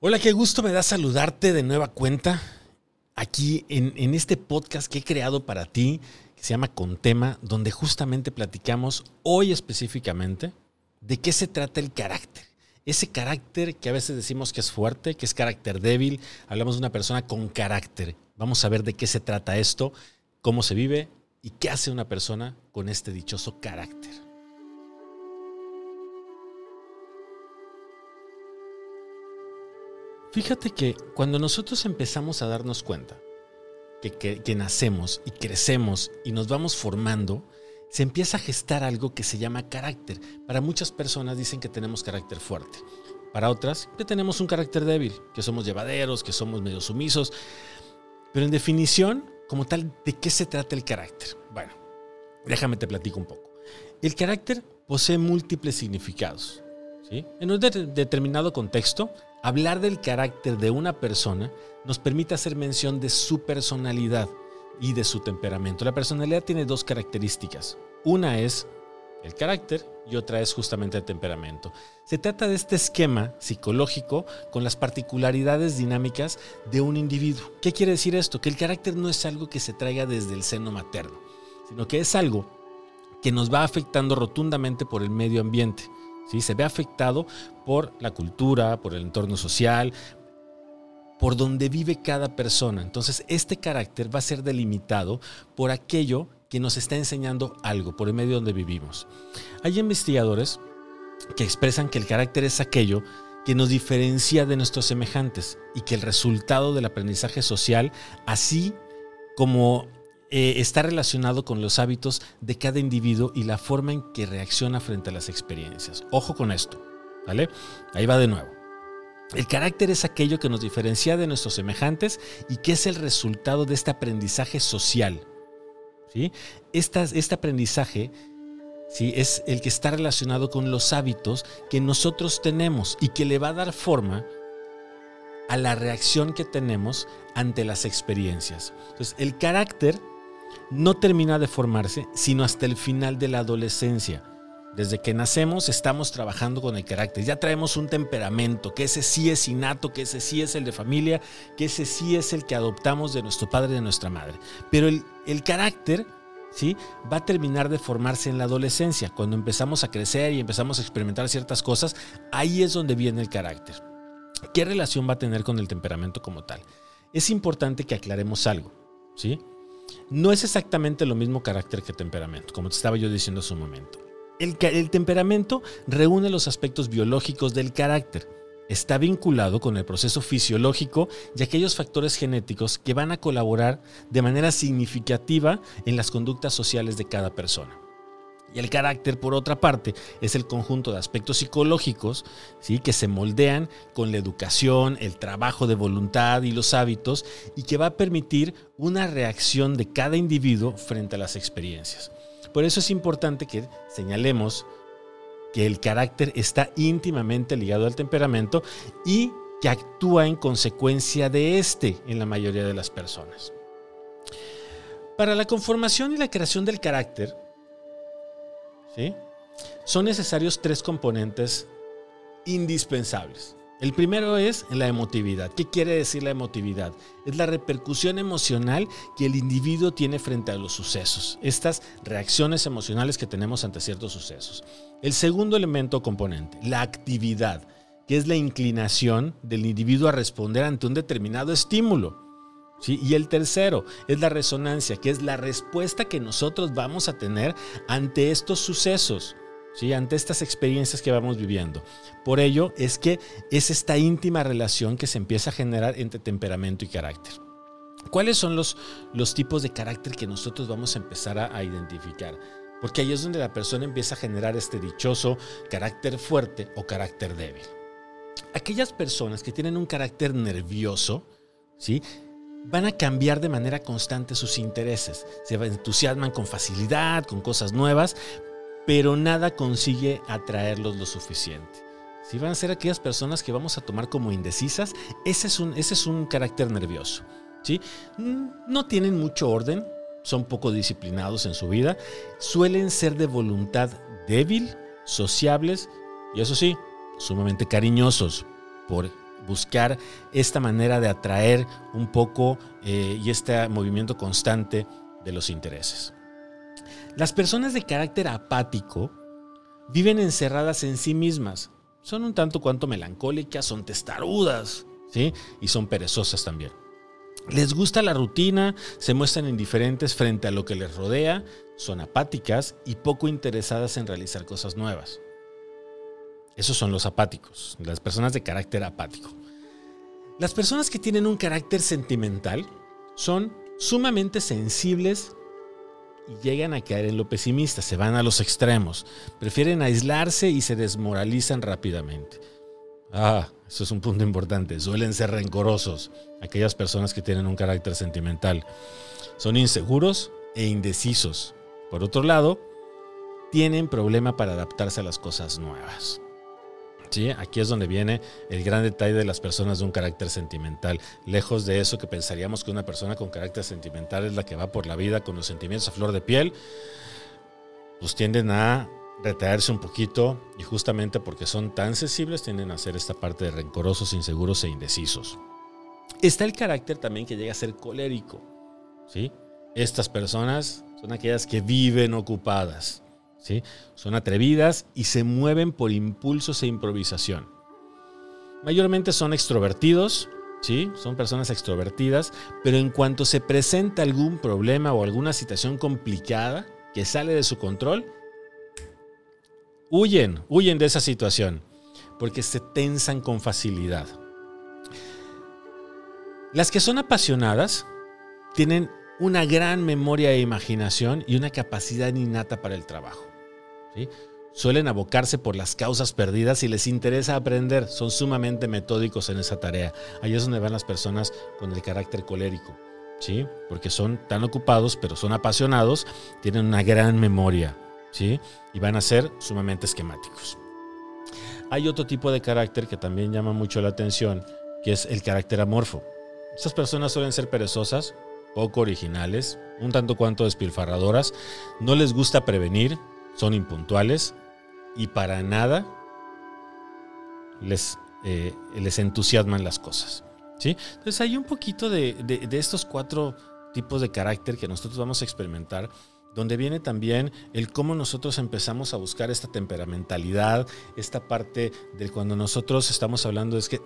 Hola, qué gusto me da saludarte de nueva cuenta aquí en, este podcast que he creado para ti, que se llama Contema, donde justamente platicamos hoy específicamente de qué se trata el carácter. Ese carácter que a veces decimos que es fuerte, que es carácter débil, hablamos de una persona con carácter. Vamos a ver de qué se trata esto, cómo se vive y qué hace una persona con este dichoso carácter. Fíjate que cuando nosotros empezamos a darnos cuenta que, que, nacemos y crecemos y nos vamos formando, se empieza a gestar algo que se llama carácter. Para muchas personas dicen que tenemos carácter fuerte. Para otras, que tenemos un carácter débil, que somos llevaderos, que somos medio sumisos. Pero en definición, como tal, ¿de qué se trata el carácter? Bueno, déjame te platico un poco. El carácter posee múltiples significados. ¿sí? En un determinado contexto, Hablar del carácter de una persona nos permite hacer mención de su personalidad y de su temperamento. La personalidad tiene dos características. Una es el carácter y otra es justamente el temperamento. Se trata de este esquema psicológico con las particularidades dinámicas de un individuo. ¿Qué quiere decir esto? Que el carácter no es algo que se traiga desde el seno materno, sino que es algo que nos va afectando rotundamente por el medio ambiente. Se ve afectado por la cultura, por el entorno social, por donde vive cada persona. Entonces, este carácter va a ser delimitado por aquello que nos está enseñando algo, por el medio donde vivimos. Hay investigadores que expresan que el carácter es aquello que nos diferencia de nuestros semejantes y que el resultado del aprendizaje social, así como eh, está relacionado con los hábitos de cada individuo y la forma en que reacciona frente a las experiencias. Ojo con esto, ¿vale? Ahí va de nuevo. El carácter es aquello que nos diferencia de nuestros semejantes y que es el resultado de este aprendizaje social. ¿sí? este aprendizaje ¿sí? es el que está relacionado con los hábitos que nosotros tenemos y que le va a dar forma a la reacción que tenemos ante las experiencias. Entonces, el carácter no termina de formarse sino hasta el final de la adolescencia. Desde que nacemos estamos trabajando con el carácter. Ya traemos un temperamento, que ese sí es innato, que ese sí es el de familia, que ese sí es el que adoptamos de nuestro padre y de nuestra madre. Pero el, el carácter ¿sí? va a terminar de formarse en la adolescencia. Cuando empezamos a crecer y empezamos a experimentar ciertas cosas, ahí es donde viene el carácter. ¿Qué relación va a tener con el temperamento como tal? Es importante que aclaremos algo. ¿sí? No es exactamente lo mismo carácter que temperamento, como te estaba yo diciendo hace un momento. El, el, temperamento reúne los aspectos biológicos del carácter. Está vinculado con el proceso fisiológico y aquellos factores genéticos que van a colaborar de manera significativa en las conductas sociales de cada persona. Y el carácter, por otra parte, es el conjunto de aspectos psicológicos ¿sí? que se moldean con la educación, el trabajo de voluntad y los hábitos y que va a permitir una reacción de cada individuo frente a las experiencias. Por eso es importante que señalemos que el carácter está íntimamente ligado al temperamento y que actúa en consecuencia de este en la mayoría de las personas. Para la conformación y la creación del carácter, son necesarios tres componentes indispensables. El primero es la emotividad. ¿Qué quiere decir la emotividad? Es la repercusión emocional que el individuo tiene frente a los sucesos, estas reacciones emocionales que tenemos ante ciertos sucesos. El segundo elemento componente, la actividad, que es la inclinación del individuo a responder ante un determinado estímulo. Y el tercero es la resonancia, que es la respuesta que nosotros vamos a tener ante estos sucesos. ¿Sí? ante estas experiencias que vamos viviendo. Por ello es que es esta íntima relación que se empieza a generar entre temperamento y carácter. ¿Cuáles son los, los tipos de carácter que nosotros vamos a empezar a, a identificar? Porque ahí es donde la persona empieza a generar este dichoso carácter fuerte o carácter débil. Aquellas personas que tienen un carácter nervioso, ¿sí? Van a cambiar de manera constante sus intereses. Se entusiasman con facilidad, con cosas nuevas, pero nada consigue atraerlos lo suficiente. Si van a ser aquellas personas que vamos a tomar como indecisas, ese es un, ese es un carácter nervioso. ¿sí? Mm, no tienen mucho orden, son poco disciplinados en su vida, suelen ser de voluntad débil, sociables y eso sí, sumamente cariñosos por buscar esta manera de atraer un poco eh, y este movimiento constante de los intereses. Las personas de carácter apático viven encerradas en sí mismas. Son un tanto cuanto melancólicas, son testarudas, ¿sí? Y son perezosas también. Les gusta la rutina, se muestran indiferentes frente a lo que les rodea, son apáticas y poco interesadas en realizar cosas nuevas. Esos son los apáticos, las personas de carácter apático. Las personas que tienen un carácter sentimental son sumamente sensibles y llegan a caer en lo pesimista, se van a los extremos, prefieren aislarse y se desmoralizan rápidamente. Ah, eso es un punto importante, suelen ser rencorosos aquellas personas que tienen un carácter sentimental. Son inseguros e indecisos. Por otro lado, tienen problema para adaptarse a las cosas nuevas. ¿Sí? Aquí es donde viene el gran detalle de las personas de un carácter sentimental. Lejos de eso que pensaríamos que una persona con carácter sentimental es la que va por la vida con los sentimientos a flor de piel, pues tienden a retraerse un poquito y justamente porque son tan sensibles tienden a hacer esta parte de rencorosos, inseguros e indecisos. Está el carácter también que llega a ser colérico. ¿sí? Estas personas son aquellas que viven ocupadas. Son atrevidas y se mueven por impulsos e improvisación. Mayormente son extrovertidos, ¿sí? Son personas extrovertidas, pero en cuanto se presenta algún problema o alguna situación complicada que sale de su control, huyen, huyen de esa situación, porque se tensan con facilidad. Las que son apasionadas tienen una gran memoria e imaginación y una capacidad innata para el trabajo. Suelen abocarse por las causas perdidas y les interesa aprender. Son sumamente metódicos en esa tarea. Ahí es donde van las personas con el carácter colérico. ¿sí? Porque son tan ocupados, pero son apasionados, tienen una gran memoria. ¿sí? Y van a ser sumamente esquemáticos. Hay otro tipo de carácter que también llama mucho la atención, que es el carácter amorfo. Estas personas suelen ser perezosas, poco originales, un tanto cuanto despilfarradoras, no les gusta prevenir, son impuntuales y para nada les, eh, les entusiasman las cosas. ¿sí? Entonces hay un poquito de, de estos cuatro tipos de carácter que nosotros vamos a experimentar donde viene también el cómo nosotros empezamos a buscar esta temperamentalidad, esta parte de cuando nosotros estamos hablando es que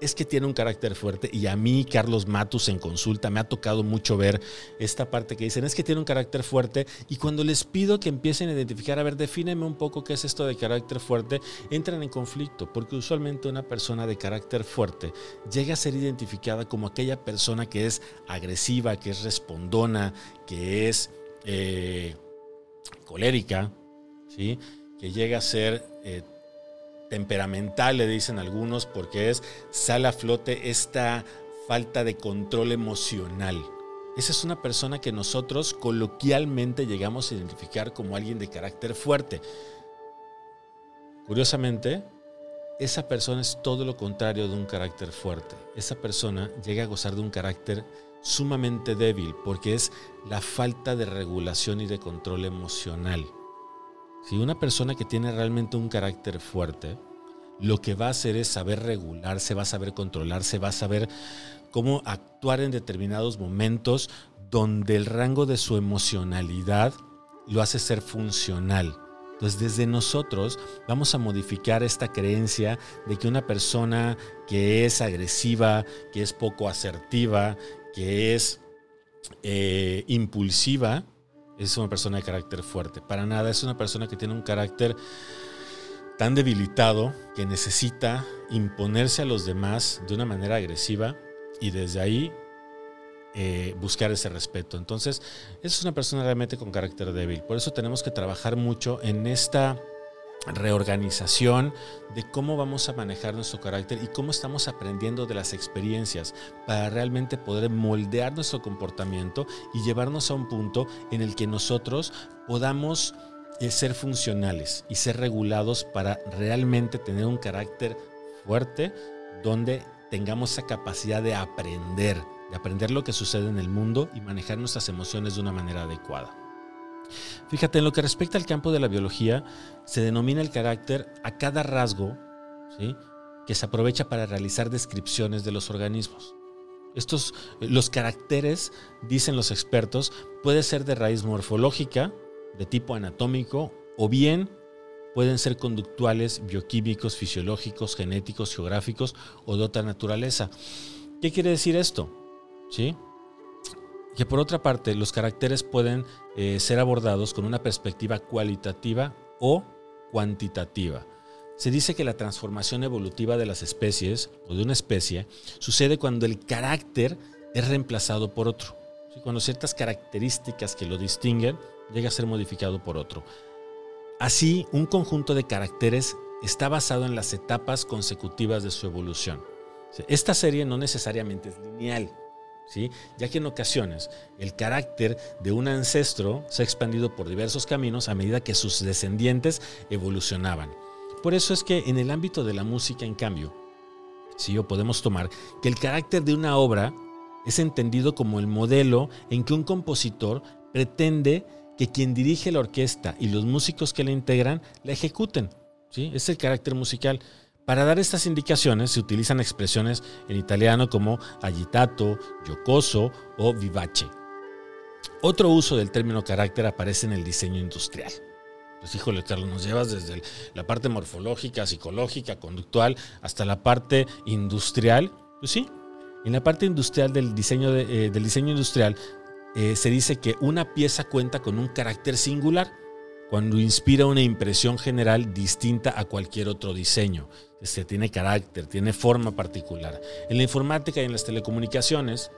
es que tiene un carácter fuerte y a mí, Carlos Matus, en consulta, me ha tocado mucho ver esta parte que dicen, es que tiene un carácter fuerte y cuando les pido que empiecen a identificar, a ver, defíneme un poco qué es esto de carácter fuerte, entran en conflicto, porque usualmente una persona de carácter fuerte llega a ser identificada como aquella persona que es agresiva, que es respondona, que es eh, colérica, ¿sí? que llega a ser... Eh, temperamental, le dicen algunos, porque es, sale a flote esta falta de control emocional. Esa es una persona que nosotros coloquialmente llegamos a identificar como alguien de carácter fuerte. Curiosamente, esa persona es todo lo contrario de un carácter fuerte. Esa persona llega a gozar de un carácter sumamente débil porque es la falta de regulación y de control emocional. Si una persona que tiene realmente un carácter fuerte, lo que va a hacer es saber regularse, va a saber controlarse, va a saber cómo actuar en determinados momentos donde el rango de su emocionalidad lo hace ser funcional. Entonces desde nosotros vamos a modificar esta creencia de que una persona que es agresiva, que es poco asertiva, que es eh, impulsiva, es una persona de carácter fuerte. Para nada, es una persona que tiene un carácter tan debilitado que necesita imponerse a los demás de una manera agresiva y desde ahí eh, buscar ese respeto. Entonces, es una persona realmente con carácter débil. Por eso tenemos que trabajar mucho en esta reorganización de cómo vamos a manejar nuestro carácter y cómo estamos aprendiendo de las experiencias para realmente poder moldear nuestro comportamiento y llevarnos a un punto en el que nosotros podamos eh, ser funcionales y ser regulados para realmente tener un carácter fuerte donde tengamos esa capacidad de aprender, de aprender lo que sucede en el mundo y manejar nuestras emociones de una manera adecuada. Fíjate, en lo que respecta al campo de la biología, se denomina el carácter a cada rasgo que se aprovecha para realizar descripciones de los organismos. Estos, los caracteres, dicen los expertos, puede ser de raíz morfológica, de tipo anatómico, o bien pueden ser conductuales, bioquímicos, fisiológicos, genéticos, geográficos o de otra naturaleza. ¿Qué quiere decir esto? ¿Sí? Que por otra parte, los caracteres pueden eh, ser abordados con una perspectiva cualitativa o cuantitativa. Se dice que la transformación evolutiva de las especies o de una especie sucede cuando el carácter es reemplazado por otro. Cuando ciertas características que lo distinguen llega a ser modificado por otro. Así, un conjunto de caracteres está basado en las etapas consecutivas de su evolución. Esta serie no necesariamente es lineal, ¿sí? ya que en ocasiones el carácter de un ancestro se ha expandido por diversos caminos a medida que sus descendientes evolucionaban. Por eso es que en el ámbito de la música, en cambio, sí, o podemos tomar que el carácter de una obra es entendido como el modelo en que un compositor pretende que quien dirige la orquesta y los músicos que la integran la ejecuten. ¿sí? Es el carácter musical. Para dar estas indicaciones se utilizan expresiones en italiano como agitato, giocoso o vivace. Otro uso del término carácter aparece en el diseño industrial. Pues híjole, Carlos, nos llevas desde la parte morfológica, psicológica, conductual, hasta la parte industrial. Pues sí, en la parte industrial del diseño, eh, del diseño industrial eh, se dice que una pieza cuenta con un carácter singular cuando inspira una impresión general distinta a cualquier otro diseño. Este, tiene carácter, tiene forma particular. En la informática y en las telecomunicaciones,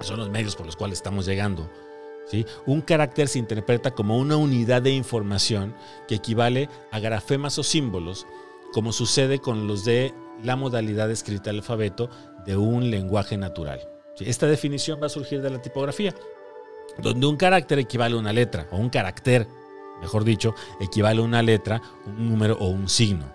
son los medios por los cuales estamos llegando, ¿sí? un carácter se interpreta como una unidad de información que equivale a grafemas o símbolos, como sucede con los de la modalidad escrita del alfabeto de un lenguaje natural. Esta definición va a surgir de la tipografía donde un carácter equivale a una letra, o un carácter, mejor dicho, equivale a una letra, un número o un signo.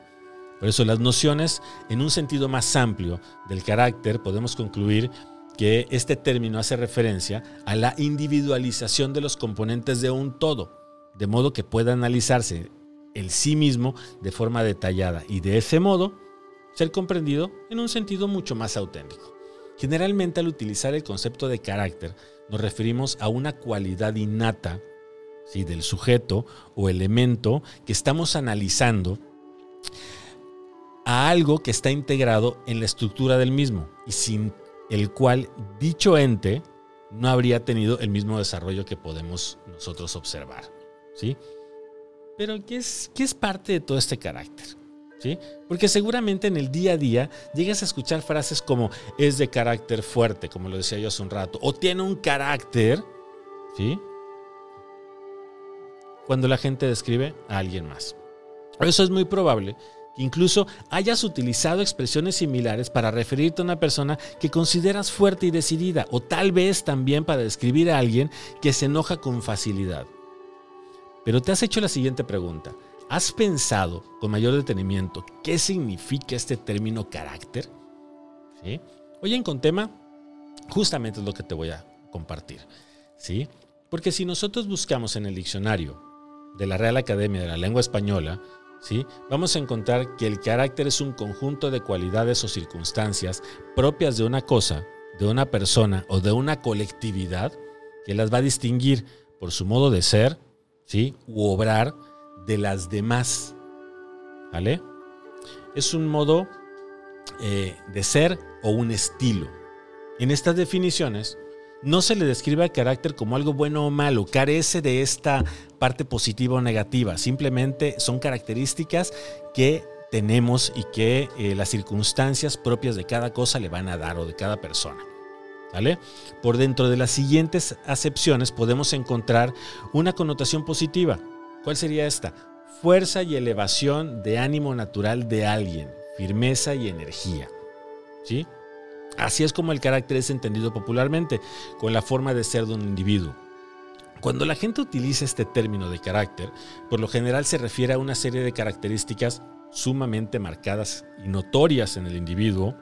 Por eso las nociones, en un sentido más amplio del carácter, podemos concluir que este término hace referencia a la individualización de los componentes de un todo, de modo que pueda analizarse el sí mismo de forma detallada y de ese modo ser comprendido en un sentido mucho más auténtico. Generalmente al utilizar el concepto de carácter, nos referimos a una cualidad innata ¿sí? del sujeto o elemento que estamos analizando a algo que está integrado en la estructura del mismo y sin el cual dicho ente no habría tenido el mismo desarrollo que podemos nosotros observar. ¿sí? Pero ¿qué es, qué es parte de todo este carácter? Porque seguramente en el día a día llegas a escuchar frases como es de carácter fuerte, como lo decía yo hace un rato, o tiene un carácter, ¿sí? Cuando la gente describe a alguien más. Eso es muy probable que incluso hayas utilizado expresiones similares para referirte a una persona que consideras fuerte y decidida, o tal vez también para describir a alguien que se enoja con facilidad. Pero te has hecho la siguiente pregunta. ¿Has pensado con mayor detenimiento qué significa este término carácter? ¿Sí? Hoy en Contema, justamente es lo que te voy a compartir. ¿Sí? Porque si nosotros buscamos en el diccionario de la Real Academia de la Lengua Española, ¿sí? vamos a encontrar que el carácter es un conjunto de cualidades o circunstancias propias de una cosa, de una persona o de una colectividad que las va a distinguir por su modo de ser, ¿sí? u obrar de las demás. ¿Vale? Es un modo eh, de ser o un estilo. En estas definiciones no se le describe al carácter como algo bueno o malo, carece de esta parte positiva o negativa, simplemente son características que tenemos y que eh, las circunstancias propias de cada cosa le van a dar o de cada persona. ¿Vale? Por dentro de las siguientes acepciones podemos encontrar una connotación positiva, ¿Cuál sería esta? Fuerza y elevación de ánimo natural de alguien, firmeza y energía. ¿Sí? Así es como el carácter es entendido popularmente, con la forma de ser de un individuo. Cuando la gente utiliza este término de carácter, por lo general se refiere a una serie de características sumamente marcadas y notorias en el individuo,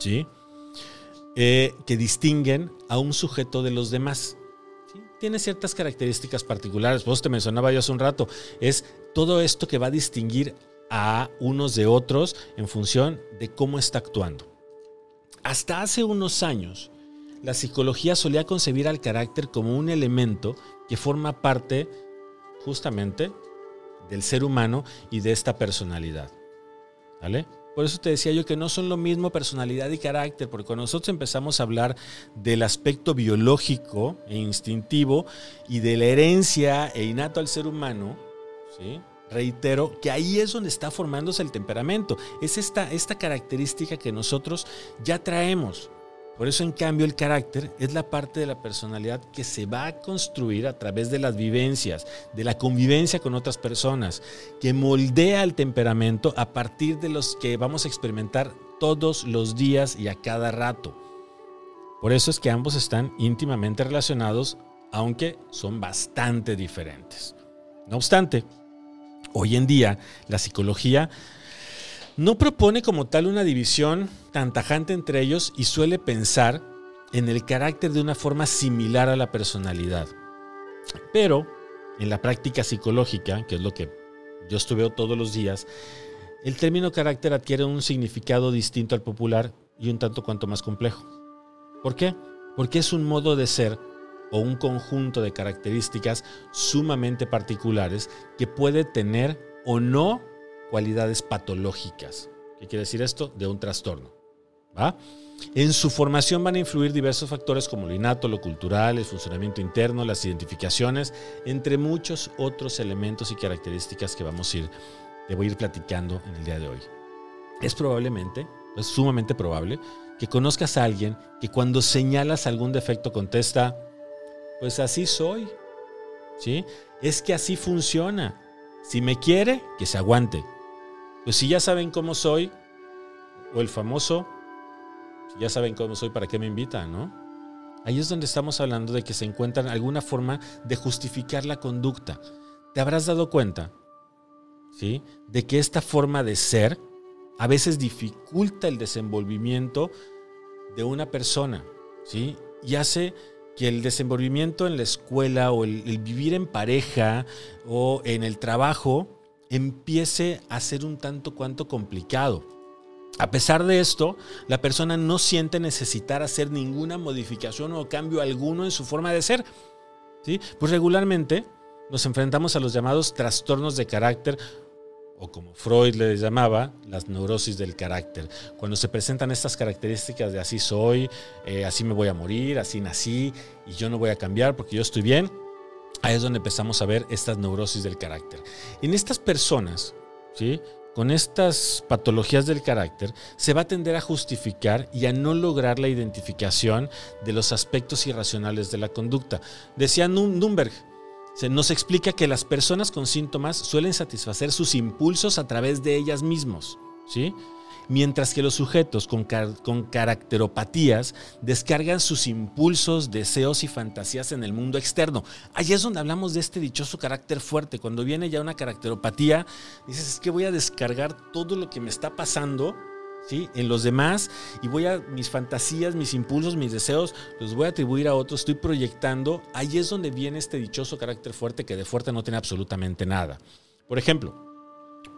¿sí? Eh, que distinguen a un sujeto de los demás tiene ciertas características particulares. Vos te mencionaba yo hace un rato, es todo esto que va a distinguir a unos de otros en función de cómo está actuando. Hasta hace unos años, la psicología solía concebir al carácter como un elemento que forma parte justamente del ser humano y de esta personalidad. ¿Vale? Por eso te decía yo que no son lo mismo personalidad y carácter, porque cuando nosotros empezamos a hablar del aspecto biológico e instintivo y de la herencia e innato al ser humano, ¿sí? reitero que ahí es donde está formándose el temperamento. Es esta, esta característica que nosotros ya traemos. Por eso, en cambio, el carácter es la parte de la personalidad que se va a construir a través de las vivencias, de la convivencia con otras personas, que moldea el temperamento a partir de los que vamos a experimentar todos los días y a cada rato. Por eso es que ambos están íntimamente relacionados, aunque son bastante diferentes. No obstante, hoy en día la psicología no propone como tal una división tan tajante entre ellos y suele pensar en el carácter de una forma similar a la personalidad. Pero en la práctica psicológica, que es lo que yo estuve todos los días, el término carácter adquiere un significado distinto al popular y un tanto cuanto más complejo. ¿Por qué? Porque es un modo de ser o un conjunto de características sumamente particulares que puede tener o no cualidades patológicas. ¿Qué quiere decir esto? De un trastorno. ¿va? En su formación van a influir diversos factores como lo innato, lo cultural, el funcionamiento interno, las identificaciones, entre muchos otros elementos y características que vamos a ir, te voy a ir platicando en el día de hoy. Es probablemente, es sumamente probable, que conozcas a alguien que cuando señalas algún defecto contesta, pues así soy. ¿Sí? Es que así funciona. Si me quiere, que se aguante. Pues si ya saben cómo soy, o el famoso, si ya saben cómo soy, ¿para qué me invitan, no? Ahí es donde estamos hablando de que se encuentra alguna forma de justificar la conducta. Te habrás dado cuenta, ¿sí? De que esta forma de ser a veces dificulta el desenvolvimiento de una persona, ¿sí? Y hace que el desenvolvimiento en la escuela o el, vivir en pareja o en el trabajo empiece a ser un tanto cuanto complicado. A pesar de esto, la persona no siente necesitar hacer ninguna modificación o cambio alguno en su forma de ser. ¿sí? Pues regularmente nos enfrentamos a los llamados trastornos de carácter o como Freud les llamaba, las neurosis del carácter. Cuando se presentan estas características de así soy, eh, así me voy a morir, así nací y yo no voy a cambiar porque yo estoy bien, Ahí es donde empezamos a ver estas neurosis del carácter. En estas personas, ¿sí? con estas patologías del carácter, se va a tender a justificar y a no lograr la identificación de los aspectos irracionales de la conducta. Decía Nürnberg, se nos explica que las personas con síntomas suelen satisfacer sus impulsos a través de ellas mismos. ¿sí? Mientras que los sujetos con, con caracteropatías descargan sus impulsos, deseos y fantasías en el mundo externo. Ahí es donde hablamos de este dichoso carácter fuerte. Cuando viene ya una caracteropatía, dices, es que voy a descargar todo lo que me está pasando ¿Sí? en los demás y voy a mis fantasías, mis impulsos, mis deseos, los voy a atribuir a otros, estoy proyectando. Ahí es donde viene este dichoso carácter fuerte que de fuerte no tiene absolutamente nada. Por ejemplo,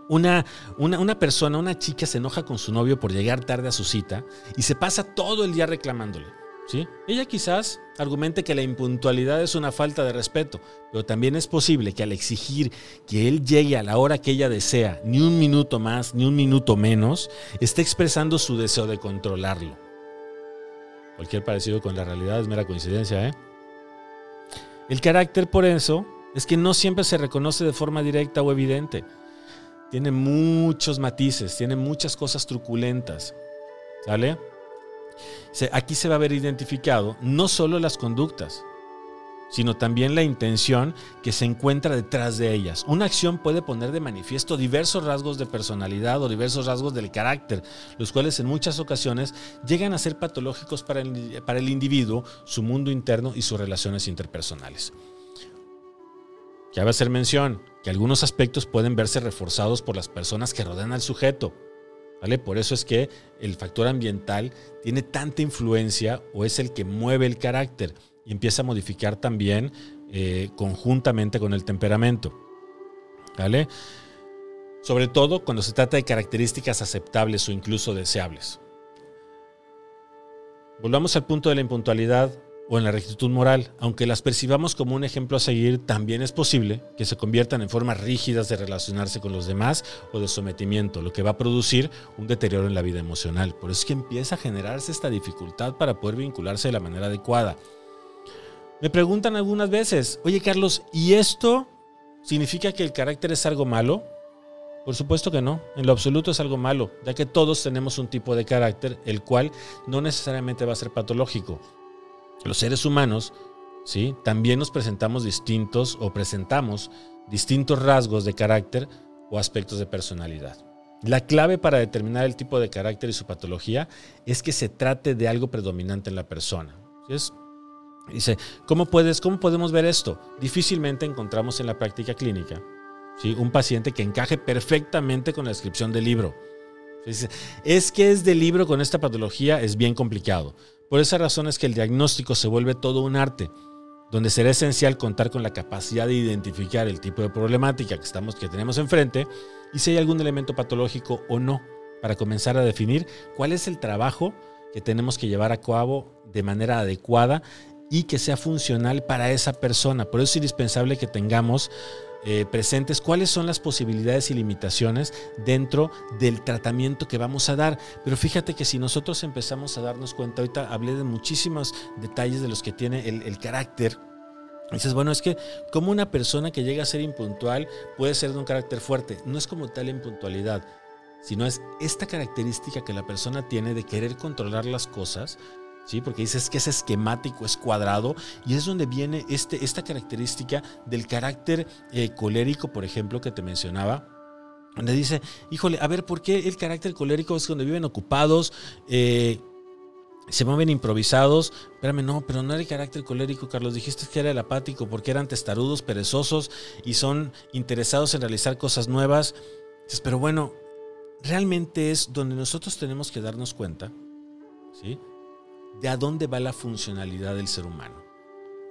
una, una, persona, una chica se enoja con su novio por llegar tarde a su cita y se pasa todo el día reclamándole. ¿sí? Ella quizás argumente que la impuntualidad es una falta de respeto, pero también es posible que al exigir que él llegue a la hora que ella desea, ni un minuto más, ni un minuto menos, esté expresando su deseo de controlarlo. Cualquier parecido con la realidad es mera coincidencia, ¿eh? El carácter, por eso, es que no siempre se reconoce de forma directa o evidente tiene muchos matices, tiene muchas cosas truculentas. ¿Sale? Aquí se va a ver identificado no solo las conductas, sino también la intención que se encuentra detrás de ellas. Una acción puede poner de manifiesto diversos rasgos de personalidad o diversos rasgos del carácter, los cuales en muchas ocasiones llegan a ser patológicos para el, para el individuo, su mundo interno y sus relaciones interpersonales. Cabe hacer mención que algunos aspectos pueden verse reforzados por las personas que rodean al sujeto. ¿vale? Por eso es que el factor ambiental tiene tanta influencia o es el que mueve el carácter y empieza a modificar también eh, conjuntamente con el temperamento. ¿vale? sobre todo cuando se trata de características aceptables o incluso deseables. Volvamos al punto de la impuntualidad o en la rectitud moral, aunque las percibamos como un ejemplo a seguir, también es posible que se conviertan en formas rígidas de relacionarse con los demás o de sometimiento, lo que va a producir un deterioro en la vida emocional. Por eso es que empieza a generarse esta dificultad para poder vincularse de la manera adecuada. Me preguntan algunas veces, oye Carlos, ¿y esto significa que el carácter es algo malo? Por supuesto que no, en lo absoluto es algo malo, ya que todos tenemos un tipo de carácter, el cual no necesariamente va a ser patológico los seres humanos, ¿sí? También nos presentamos distintos o presentamos distintos rasgos de carácter o aspectos de personalidad. La clave para determinar el tipo de carácter y su patología es que se trate de algo predominante en la persona. dice, ¿cómo, puedes, ¿cómo podemos ver esto? Difícilmente encontramos en la práctica clínica ¿sí? un paciente que encaje perfectamente con la descripción del libro. Es que es del libro con esta patología es bien complicado. Por esa razón es que el diagnóstico se vuelve todo un arte, donde será esencial contar con la capacidad de identificar el tipo de problemática que, estamos, que tenemos enfrente y si hay algún elemento patológico o no, para comenzar a definir cuál es el trabajo que tenemos que llevar a cabo de manera adecuada y que sea funcional para esa persona. Por eso es indispensable que tengamos eh, presentes cuáles son las posibilidades y limitaciones dentro del tratamiento que vamos a dar. Pero fíjate que si nosotros empezamos a darnos cuenta, ahorita hablé de muchísimos detalles de los que tiene el, el carácter. Dices, bueno, es que como una persona que llega a ser impuntual puede ser de un carácter fuerte. No es como tal impuntualidad, sino es esta característica que la persona tiene de querer controlar las cosas ¿sí? Porque dices que es esquemático, es cuadrado, y es donde viene este, esta característica del carácter eh, colérico, por ejemplo, que te mencionaba. Donde dice, híjole, a ver, ¿por qué el carácter colérico es donde viven ocupados? Eh, se mueven improvisados. Espérame, no, pero no era el carácter colérico, Carlos. Dijiste que era el apático porque eran testarudos, perezosos y son interesados en realizar cosas nuevas. pero bueno, realmente es donde nosotros tenemos que darnos cuenta, ¿sí? De a dónde va la funcionalidad del ser humano.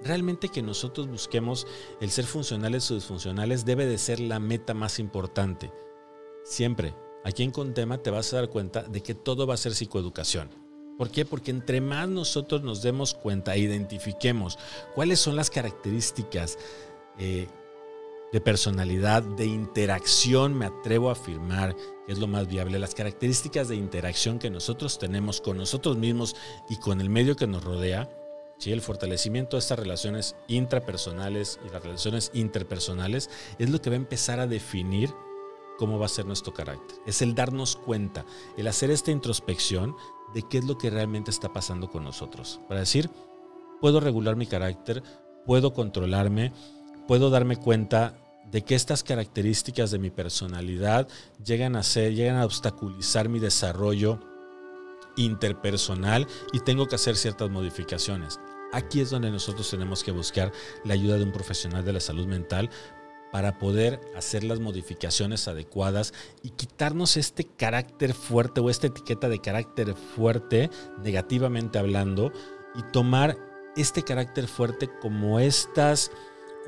Realmente que nosotros busquemos el ser funcionales o disfuncionales debe de ser la meta más importante. Siempre, aquí en Contema te vas a dar cuenta de que todo va a ser psicoeducación. ¿Por qué? Porque entre más nosotros nos demos cuenta e identifiquemos cuáles son las características eh, de personalidad, de interacción, me atrevo a afirmar que es lo más viable, las características de interacción que nosotros tenemos con nosotros mismos y con el medio que nos rodea, ¿sí? el fortalecimiento de estas relaciones intrapersonales y las relaciones interpersonales es lo que va a empezar a definir cómo va a ser nuestro carácter. Es el darnos cuenta, el hacer esta introspección de qué es lo que realmente está pasando con nosotros. Para decir, puedo regular mi carácter, puedo controlarme, puedo darme cuenta de que estas características de mi personalidad llegan a ser, llegan a obstaculizar mi desarrollo interpersonal y tengo que hacer ciertas modificaciones. Aquí es donde nosotros tenemos que buscar la ayuda de un profesional de la salud mental para poder hacer las modificaciones adecuadas y quitarnos este carácter fuerte o esta etiqueta de carácter fuerte, negativamente hablando, y tomar este carácter fuerte como estas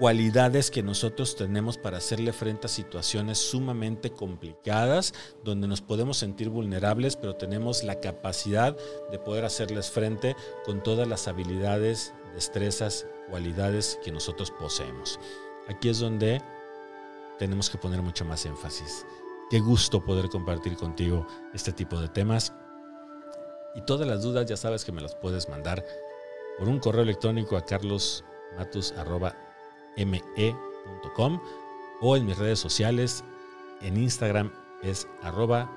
cualidades que nosotros tenemos para hacerle frente a situaciones sumamente complicadas, donde nos podemos sentir vulnerables, pero tenemos la capacidad de poder hacerles frente con todas las habilidades, destrezas, cualidades que nosotros poseemos. Aquí es donde tenemos que poner mucho más énfasis. Qué gusto poder compartir contigo este tipo de temas. Y todas las dudas ya sabes que me las puedes mandar por un correo electrónico a carlosmatus.com me.com o en mis redes sociales. En Instagram es arroba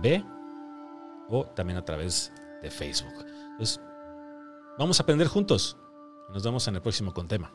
B o también a través de Facebook. Entonces, vamos a aprender juntos. Nos vemos en el próximo con tema.